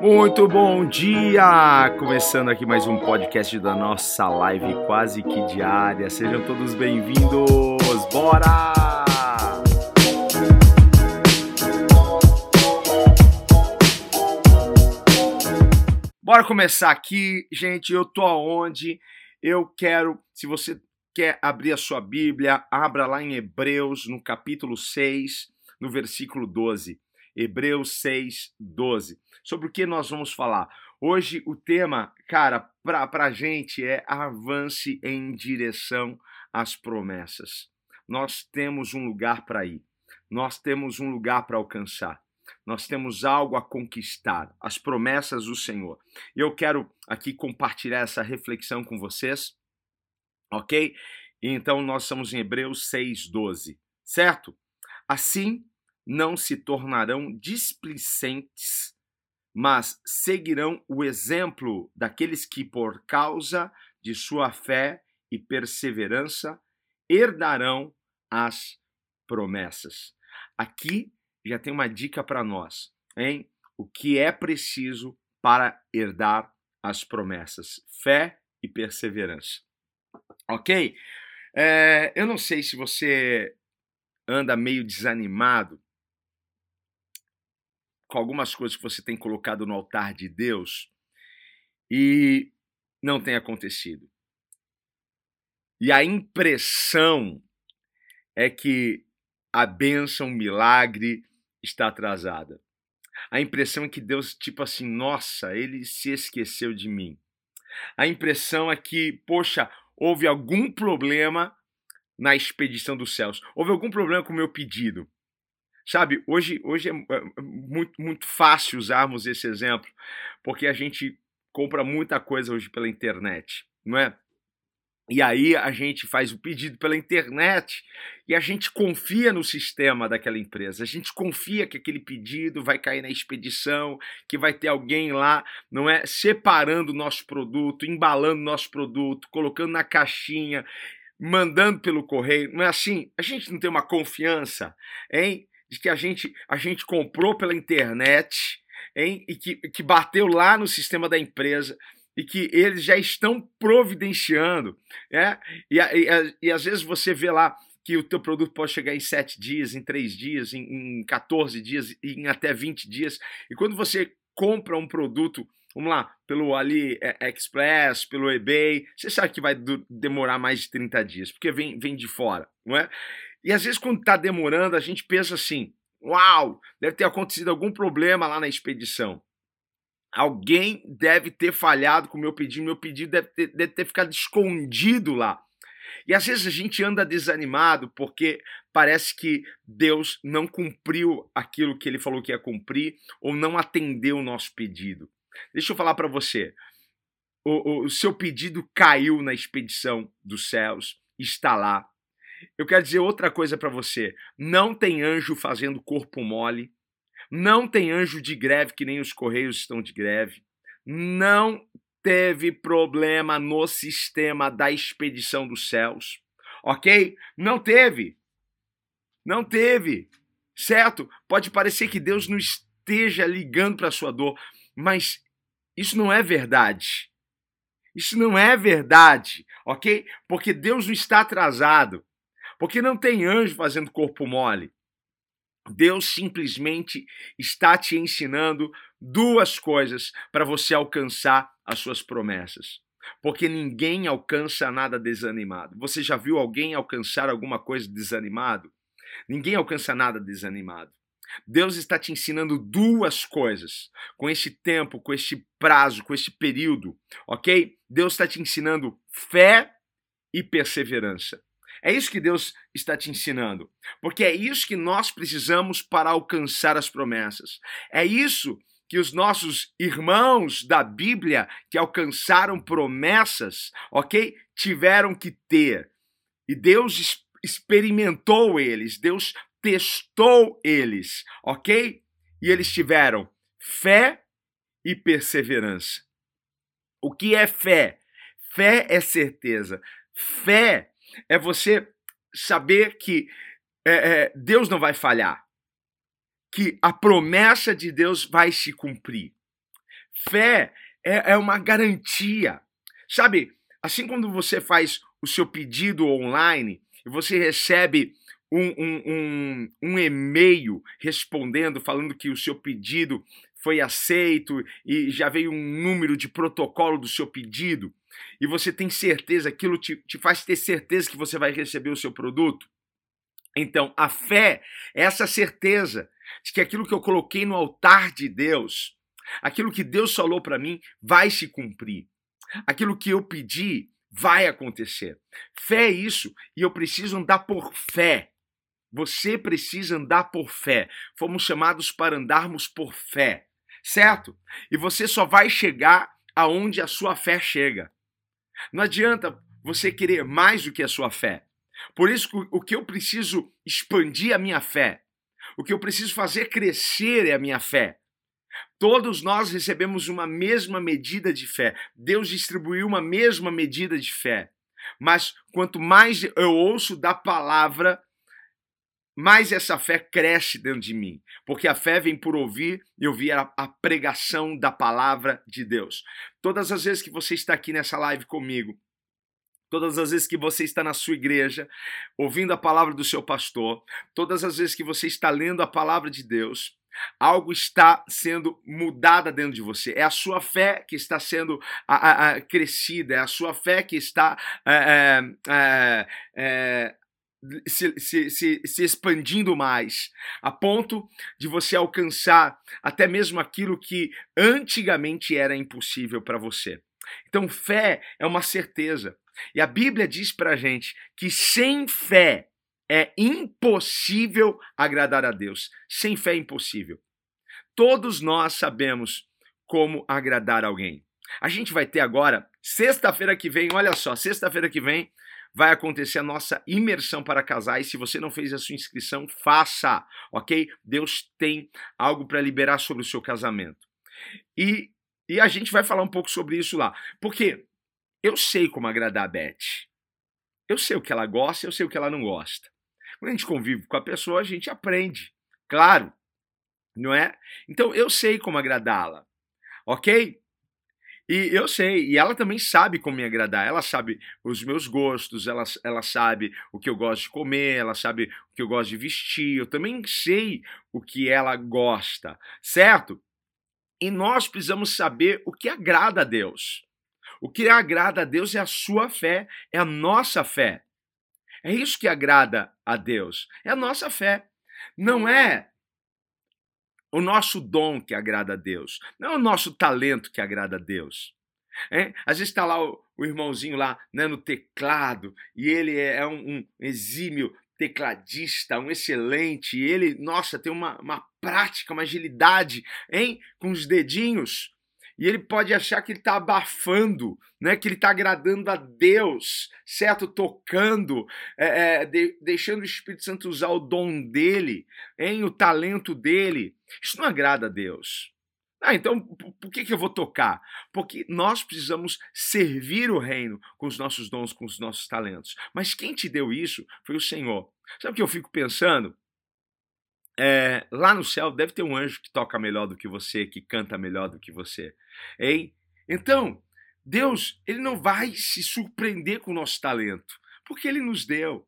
Muito bom dia! Começando aqui mais um podcast da nossa live quase que diária. Sejam todos bem-vindos! Bora! Bora começar aqui, gente. Eu tô aonde? Eu quero, se você quer abrir a sua Bíblia, abra lá em Hebreus, no capítulo 6, no versículo 12. Hebreus 6, 12. Sobre o que nós vamos falar? Hoje o tema, cara, para a gente é avance em direção às promessas. Nós temos um lugar para ir, nós temos um lugar para alcançar, nós temos algo a conquistar, as promessas do Senhor. E eu quero aqui compartilhar essa reflexão com vocês, ok? Então nós estamos em Hebreus 6, 12, certo? Assim, não se tornarão displicentes, mas seguirão o exemplo daqueles que, por causa de sua fé e perseverança, herdarão as promessas. Aqui já tem uma dica para nós, hein? O que é preciso para herdar as promessas: fé e perseverança. Ok? É, eu não sei se você anda meio desanimado com algumas coisas que você tem colocado no altar de Deus e não tem acontecido. E a impressão é que a bênção, o milagre está atrasada. A impressão é que Deus, tipo assim, nossa, ele se esqueceu de mim. A impressão é que, poxa, houve algum problema na expedição dos céus. Houve algum problema com o meu pedido. Sabe, hoje, hoje é, é muito, muito fácil usarmos esse exemplo, porque a gente compra muita coisa hoje pela internet, não é? E aí a gente faz o pedido pela internet e a gente confia no sistema daquela empresa. A gente confia que aquele pedido vai cair na expedição, que vai ter alguém lá, não é, separando o nosso produto, embalando o nosso produto, colocando na caixinha, mandando pelo correio. Não é assim? A gente não tem uma confiança, hein? De que a gente, a gente comprou pela internet, hein? E que, que bateu lá no sistema da empresa e que eles já estão providenciando, né? E, e, e às vezes você vê lá que o teu produto pode chegar em 7 dias, em 3 dias, em, em 14 dias, em até 20 dias. E quando você compra um produto, vamos lá, pelo Ali é, Express, pelo eBay, você sabe que vai demorar mais de 30 dias, porque vem, vem de fora, não é? E às vezes, quando está demorando, a gente pensa assim: uau, deve ter acontecido algum problema lá na expedição. Alguém deve ter falhado com o meu pedido, meu pedido deve ter, deve ter ficado escondido lá. E às vezes a gente anda desanimado porque parece que Deus não cumpriu aquilo que ele falou que ia cumprir ou não atendeu o nosso pedido. Deixa eu falar para você. O, o, o seu pedido caiu na expedição dos céus, está lá. Eu quero dizer outra coisa para você. Não tem anjo fazendo corpo mole. Não tem anjo de greve que nem os correios estão de greve. Não teve problema no sistema da expedição dos céus. Ok? Não teve. Não teve. Certo? Pode parecer que Deus não esteja ligando para a sua dor, mas isso não é verdade. Isso não é verdade, ok? Porque Deus não está atrasado. Porque não tem anjo fazendo corpo mole. Deus simplesmente está te ensinando duas coisas para você alcançar as suas promessas. Porque ninguém alcança nada desanimado. Você já viu alguém alcançar alguma coisa desanimado? Ninguém alcança nada desanimado. Deus está te ensinando duas coisas com esse tempo, com este prazo, com este período, ok? Deus está te ensinando fé e perseverança. É isso que Deus está te ensinando, porque é isso que nós precisamos para alcançar as promessas. É isso que os nossos irmãos da Bíblia que alcançaram promessas, ok? Tiveram que ter. E Deus experimentou eles, Deus testou eles, ok? E eles tiveram fé e perseverança. O que é fé? Fé é certeza. Fé é você saber que é, é, Deus não vai falhar, que a promessa de Deus vai se cumprir. Fé é, é uma garantia. Sabe, assim quando você faz o seu pedido online e você recebe um, um, um, um e-mail respondendo, falando que o seu pedido foi aceito e já veio um número de protocolo do seu pedido, e você tem certeza, aquilo te, te faz ter certeza que você vai receber o seu produto. Então, a fé é essa certeza de que aquilo que eu coloquei no altar de Deus, aquilo que Deus falou para mim, vai se cumprir. Aquilo que eu pedi vai acontecer. Fé é isso, e eu preciso andar por fé. Você precisa andar por fé. Fomos chamados para andarmos por fé, certo? E você só vai chegar aonde a sua fé chega. Não adianta você querer mais do que a sua fé. Por isso, o que eu preciso expandir a minha fé, o que eu preciso fazer crescer é a minha fé. Todos nós recebemos uma mesma medida de fé. Deus distribuiu uma mesma medida de fé. Mas quanto mais eu ouço da palavra, mais essa fé cresce dentro de mim, porque a fé vem por ouvir e ouvir a, a, pregação da palavra de Deus. Todas as vezes que você está aqui nessa live comigo, todas as vezes que você está na sua igreja, ouvindo a palavra do seu pastor, todas as vezes que você está lendo a palavra de Deus, algo está sendo mudada dentro de você. É a sua fé que está sendo a, a, a crescida, é a sua fé que está é, é, é, se, se, se, se, expandindo mais, a ponto de você alcançar até mesmo aquilo que antigamente era impossível para você. Então, fé é uma certeza. E a Bíblia diz para gente que sem fé é impossível agradar a Deus. Sem fé é impossível. Todos nós sabemos como agradar alguém. A gente vai ter agora, sexta-feira que vem, olha só, sexta-feira que vem, vai acontecer a nossa imersão para casais. Se você não fez a sua inscrição, faça, ok? Deus tem algo para liberar sobre o seu casamento. E, e a gente vai falar um pouco sobre isso lá. Porque eu sei como agradar a Beth. Eu sei o que ela gosta, eu sei o que ela não gosta. Quando a gente convive com a pessoa, a gente aprende. Claro, não é? Então eu sei como agradá-la, ok? E eu sei, e ela também sabe como me agradar. Ela sabe os meus gostos, ela, ela sabe o que eu gosto de comer, ela sabe o que eu gosto de vestir. Eu também sei o que ela gosta, certo? E nós precisamos saber o que agrada a Deus. O que agrada a Deus é a sua fé, é a nossa fé. É isso que agrada a Deus, é a nossa fé. Não é o nosso dom que agrada a Deus, não é o nosso talento que agrada a Deus. É? Às vezes está lá o, o, irmãozinho lá né, no teclado e ele é, é um, um, exímio tecladista, um excelente, ele, nossa, tem uma, uma prática, uma agilidade hein, com os dedinhos e ele pode achar que ele está abafando, né? que ele está agradando a Deus, certo? Tocando, é, é, de, deixando o Espírito Santo usar o dom dele, em o talento dele. Isso não agrada a Deus. Ah, então por que, que eu vou tocar? Porque nós precisamos servir o reino com os nossos dons, com os nossos talentos. Mas quem te deu isso foi o Senhor. Sabe o que eu fico pensando? É, lá no céu deve ter um anjo que toca melhor do que você, que canta melhor do que você. Hein? Então, Deus, ele não vai se surpreender com o nosso talento, porque ele nos deu.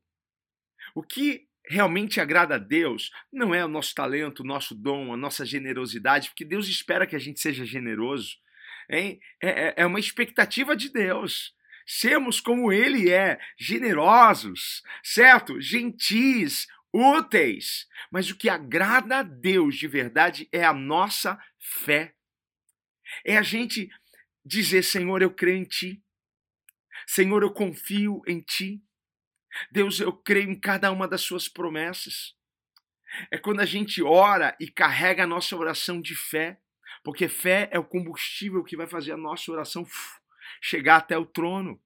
O que realmente agrada a Deus não é o nosso talento, o nosso dom, a nossa generosidade, porque Deus espera que a gente seja generoso. Hein? É, é, é uma expectativa de Deus sermos como ele é, generosos, certo? Gentis, úteis. Mas o que agrada a Deus de verdade é a nossa fé. É a gente dizer: Senhor, eu creio em Ti. Senhor, eu confio em Ti. Deus, eu creio em cada uma das Suas promessas. É quando a gente ora e carrega a nossa oração de fé, porque fé é o combustível que vai fazer a nossa oração chegar até o trono.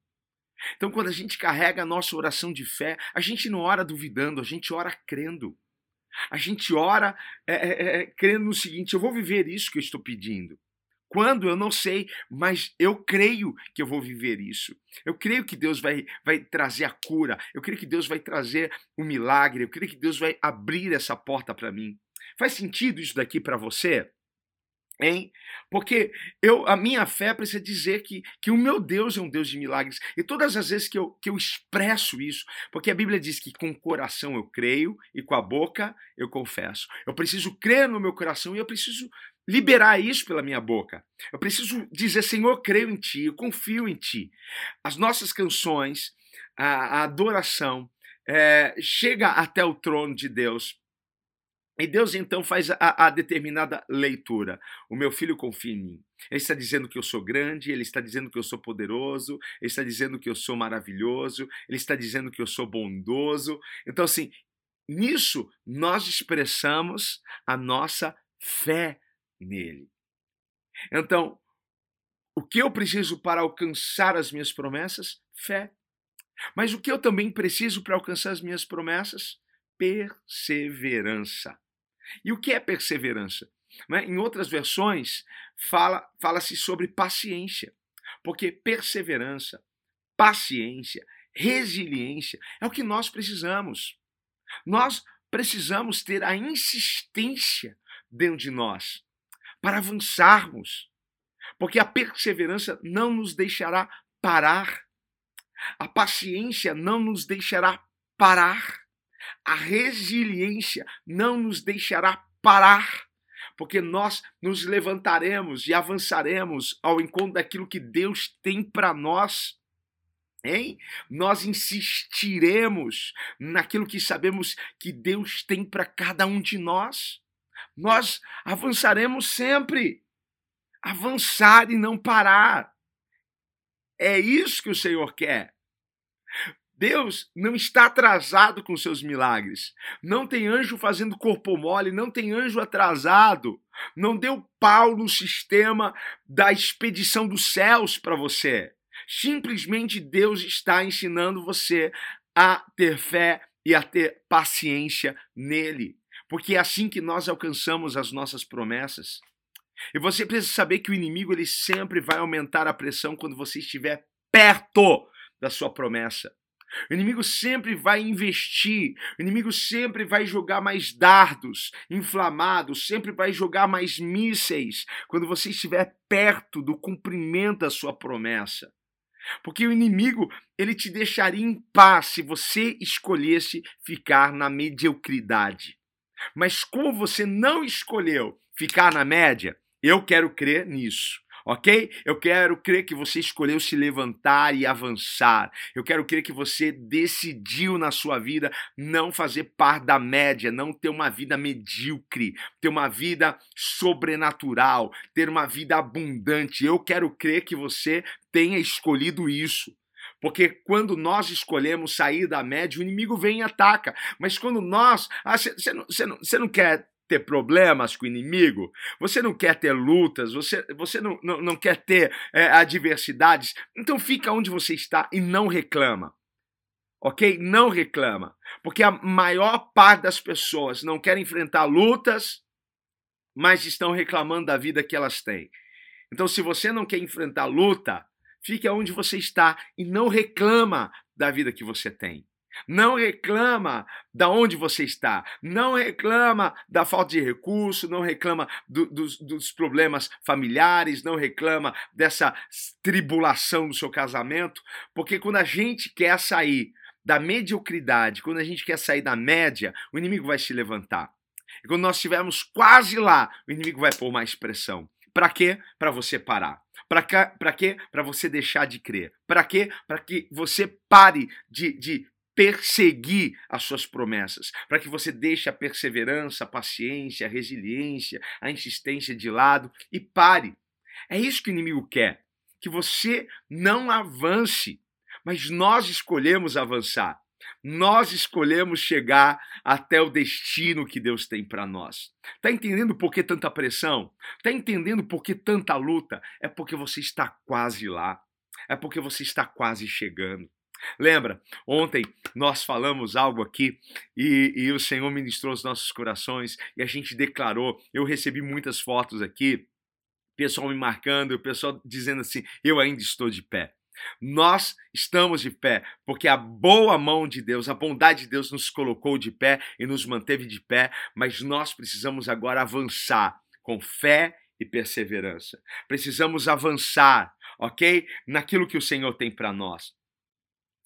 Então, quando a gente carrega a nossa oração de fé, a gente não ora duvidando, a gente ora crendo. A gente ora é, é, é, crendo no seguinte: eu vou viver isso que eu estou pedindo. Quando eu não sei, mas eu creio que eu vou viver isso. Eu creio que Deus vai, vai trazer a cura. Eu creio que Deus vai trazer o um milagre. Eu creio que Deus vai abrir essa porta para mim. Faz sentido isso daqui para você? Hein? Porque eu, a minha fé precisa dizer que, que o meu Deus é um Deus de milagres. E todas as vezes que eu, que eu expresso isso, porque a Bíblia diz que com o coração eu creio e com a boca eu confesso. Eu preciso crer no meu coração e eu preciso liberar isso pela minha boca. Eu preciso dizer, Senhor, creio em Ti, eu confio em Ti. As nossas canções, a, a adoração, é, chega até o trono de Deus e Deus então faz a, a, determinada leitura. O meu filho confia em mim. Ele está dizendo que eu sou grande, ele está dizendo que eu sou poderoso, ele está dizendo que eu sou maravilhoso, ele está dizendo que eu sou bondoso. Então, assim, nisso nós expressamos a nossa fé nele. Então, o que eu preciso para alcançar as minhas promessas? Fé. Mas o que eu também preciso para alcançar as minhas promessas? Perseverança. E o que é perseverança? Né? Em outras versões, fala, fala-se sobre paciência, porque perseverança, paciência, resiliência é o que nós precisamos. Nós precisamos ter a insistência dentro de nós para avançarmos, porque a perseverança não nos deixará parar, a paciência não nos deixará parar. A resiliência não nos deixará parar, porque nós nos levantaremos e avançaremos ao encontro daquilo que Deus tem para nós. Hein? Nós insistiremos naquilo que sabemos que Deus tem para cada um de nós. Nós avançaremos sempre. Avançar e não parar. É isso que o Senhor quer. Deus não está atrasado com seus milagres. Não tem anjo fazendo corpo mole, não tem anjo atrasado. Não deu pau no sistema da expedição dos céus para você. Simplesmente Deus está ensinando você a ter fé e a ter paciência nele. Porque é assim que nós alcançamos as nossas promessas. E você precisa saber que o inimigo ele sempre vai aumentar a pressão quando você estiver perto da sua promessa. O inimigo sempre vai investir, o inimigo sempre vai jogar mais dardos inflamados, sempre vai jogar mais mísseis quando você estiver perto do cumprimento da sua promessa. Porque o inimigo, ele te deixaria em paz se você escolhesse ficar na mediocridade. Mas como você não escolheu ficar na média, eu quero crer nisso ok? Eu quero crer que você escolheu se levantar e avançar. Eu quero crer que você decidiu na sua vida não fazer parte da média, não ter uma vida medíocre, ter uma vida sobrenatural, ter uma vida abundante. Eu quero crer que você tenha escolhido isso. Porque quando nós escolhemos sair da média, o inimigo vem e ataca. Mas quando nós. Você ah, não, não, não quer ter problemas com o inimigo, você não quer ter lutas, você, você não, não, não quer ter é, adversidades, então fica onde você está e não reclama. Ok? Não reclama. Porque a maior parte das pessoas não quer enfrentar lutas, mas estão reclamando da vida que elas têm. Então, se você não quer enfrentar luta, fique onde você está e não reclama da vida que você tem. Não reclama da onde você está, não reclama da falta de recurso, não reclama do, dos, dos problemas familiares, não reclama dessa tribulação do seu casamento, porque quando a gente quer sair da mediocridade, quando a gente quer sair da média, o inimigo vai se levantar. E quando nós estivermos quase lá, o inimigo vai pôr mais pressão. Para quê? Para você parar. Para quê? Para você deixar de crer. Para quê? Para que você pare de, de perseguir as suas promessas, para que você deixe a perseverança, a paciência, a resiliência, a insistência de lado e pare. É isso que o inimigo quer, que você não avance, mas nós escolhemos avançar. Nós escolhemos chegar até o destino que Deus tem para nós. Tá entendendo por que tanta pressão? Tá entendendo por que tanta luta? É porque você está quase lá. É porque você está quase chegando. Lembra, ontem nós falamos algo aqui e, e, o Senhor ministrou os nossos corações e a gente declarou. Eu recebi muitas fotos aqui, pessoal me marcando, pessoal dizendo assim: eu ainda estou de pé. Nós estamos de pé porque a boa mão de Deus, a bondade de Deus nos colocou de pé e nos manteve de pé, mas nós precisamos agora avançar com fé e perseverança. Precisamos avançar, ok? Naquilo que o Senhor tem para nós.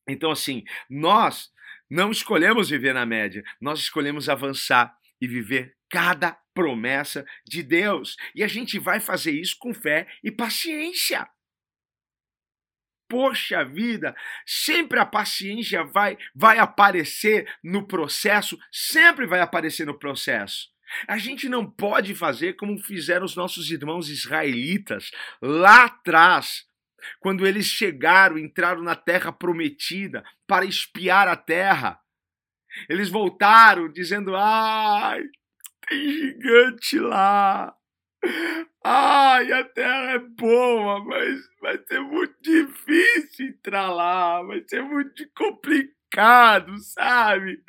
Então, assim, nós não escolhemos viver na média, nós escolhemos avançar e viver cada promessa de Deus. E a gente vai fazer isso com fé e paciência. Poxa vida, sempre a paciência vai vai aparecer no processo, sempre vai aparecer no processo. A gente não pode fazer como fizeram os nossos irmãos israelitas lá atrás, quando eles chegaram, entraram na terra prometida para espiar a terra. Eles voltaram dizendo: "Ai, tem gigante lá. Ai, a terra é boa, mas vai ser muito difícil entrar lá, vai ser muito complicado, sabe?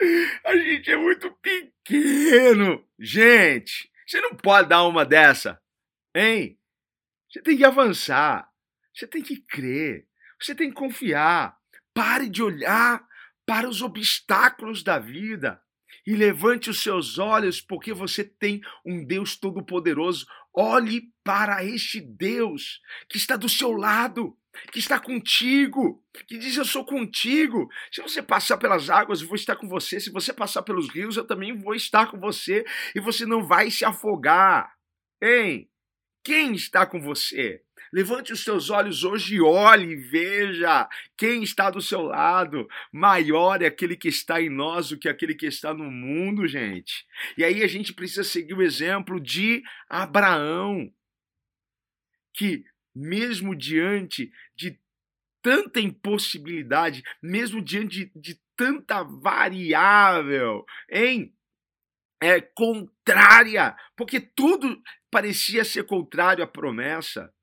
A gente é muito pequeno. Gente, você não pode dar uma dessa, hein? Você tem que avançar, você tem que crer, você tem que confiar. Pare de olhar para os obstáculos da vida e levante os seus olhos, porque você tem um Deus Todo-Poderoso. Olhe para este Deus que está do seu lado, que está contigo, que diz: Eu sou contigo. Se você passar pelas águas, eu vou estar com você. Se você passar pelos rios, eu também vou estar com você. E você não vai se afogar. Hein? Quem está com você? Levante os seus olhos hoje e olhe e veja quem está do seu lado. Maior é aquele que está em nós do que aquele que está no mundo, gente. E aí a gente precisa seguir o exemplo de Abraão, que mesmo diante de tanta impossibilidade, mesmo diante de, de tanta variável, hein? É contrária, porque tudo parecia ser contrário à promessa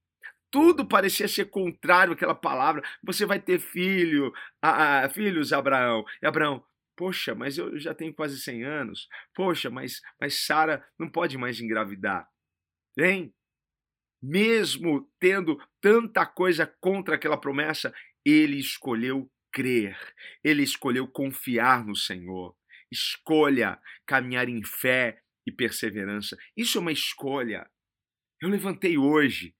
tudo parecia ser contrário àquela palavra. Você vai ter filho, ah, filhos, Abraão. E Abraão, poxa, mas eu já tenho quase 100 anos. Poxa, mas, mas Sara não pode mais engravidar. Hein? Mesmo tendo tanta coisa contra aquela promessa, ele escolheu crer, ele escolheu confiar no Senhor. Escolha caminhar em fé e perseverança. Isso é uma escolha. Eu levantei hoje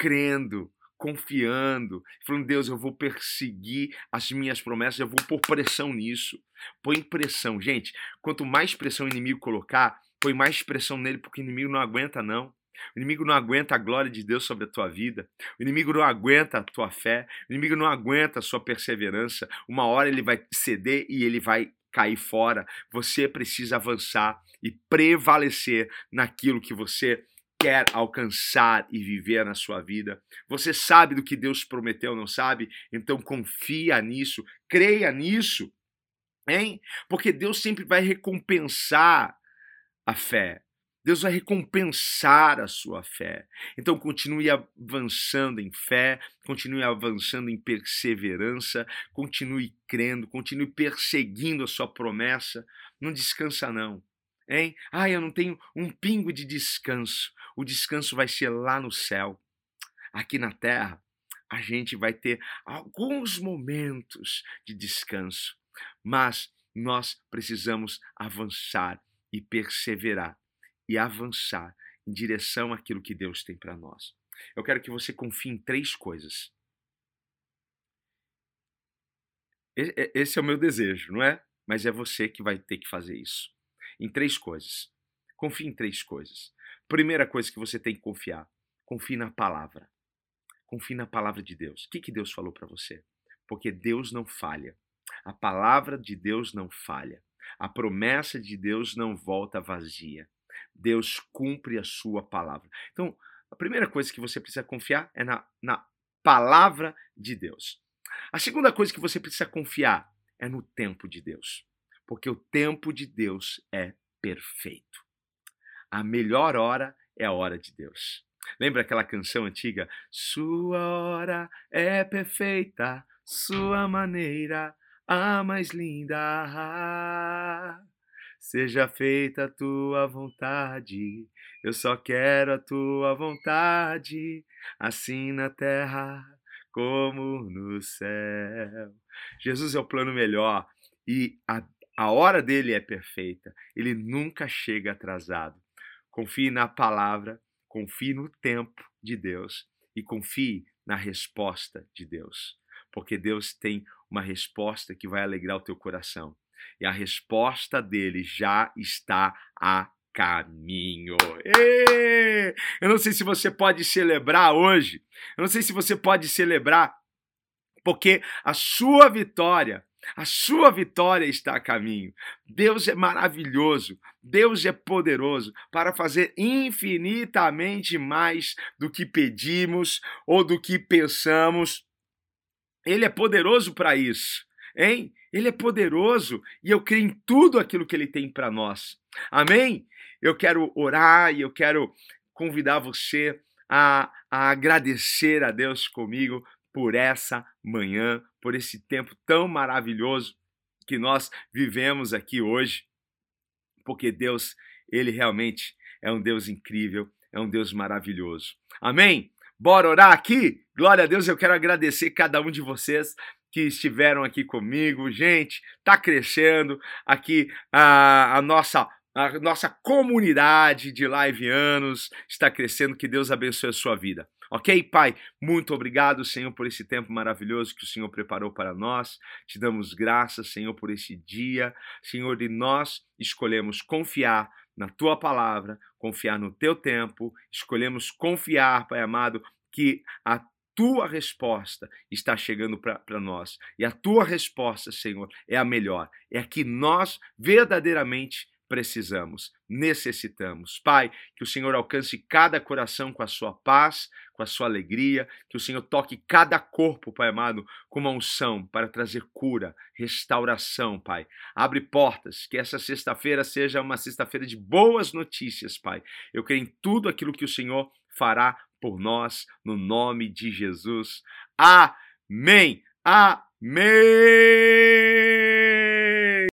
crendo, confiando, falando, Deus, eu vou perseguir as minhas promessas, eu vou pôr pressão nisso. Põe pressão. Gente, quanto mais pressão o inimigo colocar, põe mais pressão nele, porque o inimigo não aguenta, não. O inimigo não aguenta a glória de Deus sobre a tua vida. O inimigo não aguenta a tua fé. O inimigo não aguenta a sua perseverança. Uma hora ele vai ceder e ele vai cair fora. Você precisa avançar e prevalecer naquilo que você quer alcançar e viver na sua vida. Você sabe do que Deus prometeu, não sabe? Então confia nisso, creia nisso, hein? Porque Deus sempre vai recompensar a fé. Deus vai recompensar a sua fé. Então continue avançando em fé, continue avançando em perseverança, continue crendo, continue perseguindo a sua promessa. Não descansa não. Hein? Ah, eu não tenho um pingo de descanso. O descanso vai ser lá no céu. Aqui na terra, a gente vai ter alguns momentos de descanso, mas nós precisamos avançar e perseverar e avançar em direção àquilo que Deus tem para nós. Eu quero que você confie em três coisas. Esse é o meu desejo, não é? Mas é você que vai ter que fazer isso em três coisas. Confie em três coisas. Primeira coisa que você tem que confiar: confie na palavra. Confie na palavra de Deus. O que, que Deus falou para você? Porque Deus não falha. A palavra de Deus não falha. A promessa de Deus não volta vazia. Deus cumpre a sua palavra. Então, a primeira coisa que você precisa confiar é na, na palavra de Deus. A segunda coisa que você precisa confiar é no tempo de Deus porque o tempo de Deus é perfeito. A melhor hora é a hora de Deus. Lembra aquela canção antiga? Sua hora é perfeita, sua maneira a mais linda. Seja feita a tua vontade, eu só quero a tua vontade, assim na terra como no céu. Jesus é o plano melhor e a, a hora dele é perfeita. Ele nunca chega atrasado. Confie na palavra, confie no tempo de Deus e confie na resposta de Deus, porque Deus tem uma resposta que vai alegrar o teu coração. E a resposta dele já está a caminho. Eu não sei se você pode celebrar hoje. Eu não sei se você pode celebrar porque a sua vitória a sua vitória está a caminho. Deus é maravilhoso, Deus é poderoso para fazer infinitamente mais do que pedimos ou do que pensamos. Ele é poderoso para isso, hein? Ele é poderoso e eu creio em tudo aquilo que ele tem para nós. Amém? Eu quero orar e eu quero convidar você a, a agradecer a Deus comigo por essa manhã, por esse tempo tão maravilhoso que nós vivemos aqui hoje, porque Deus, ele realmente é um Deus incrível, é um Deus maravilhoso. Amém? Bora orar aqui? Glória a Deus, eu quero agradecer cada um de vocês que estiveram aqui comigo. Gente, tá crescendo aqui a, a nossa a nossa comunidade de live anos está crescendo. Que Deus abençoe a sua vida. Ok, Pai? Muito obrigado, Senhor, por esse tempo maravilhoso que o Senhor preparou para nós. Te damos graças, Senhor, por esse dia. Senhor, e nós escolhemos confiar na tua palavra, confiar no teu tempo, escolhemos confiar, Pai amado, que a tua resposta está chegando para nós. E a tua resposta, Senhor, é a melhor. É a que nós verdadeiramente precisamos, necessitamos. Pai, que o Senhor alcance cada coração com a sua paz, com a sua alegria, que o Senhor toque cada corpo, Pai amado, com uma unção para trazer cura, restauração, Pai. Abre portas, que essa sexta-feira seja uma sexta-feira de boas notícias, Pai. Eu creio em tudo aquilo que o Senhor fará por nós, no nome de Jesus. Amém. Amém.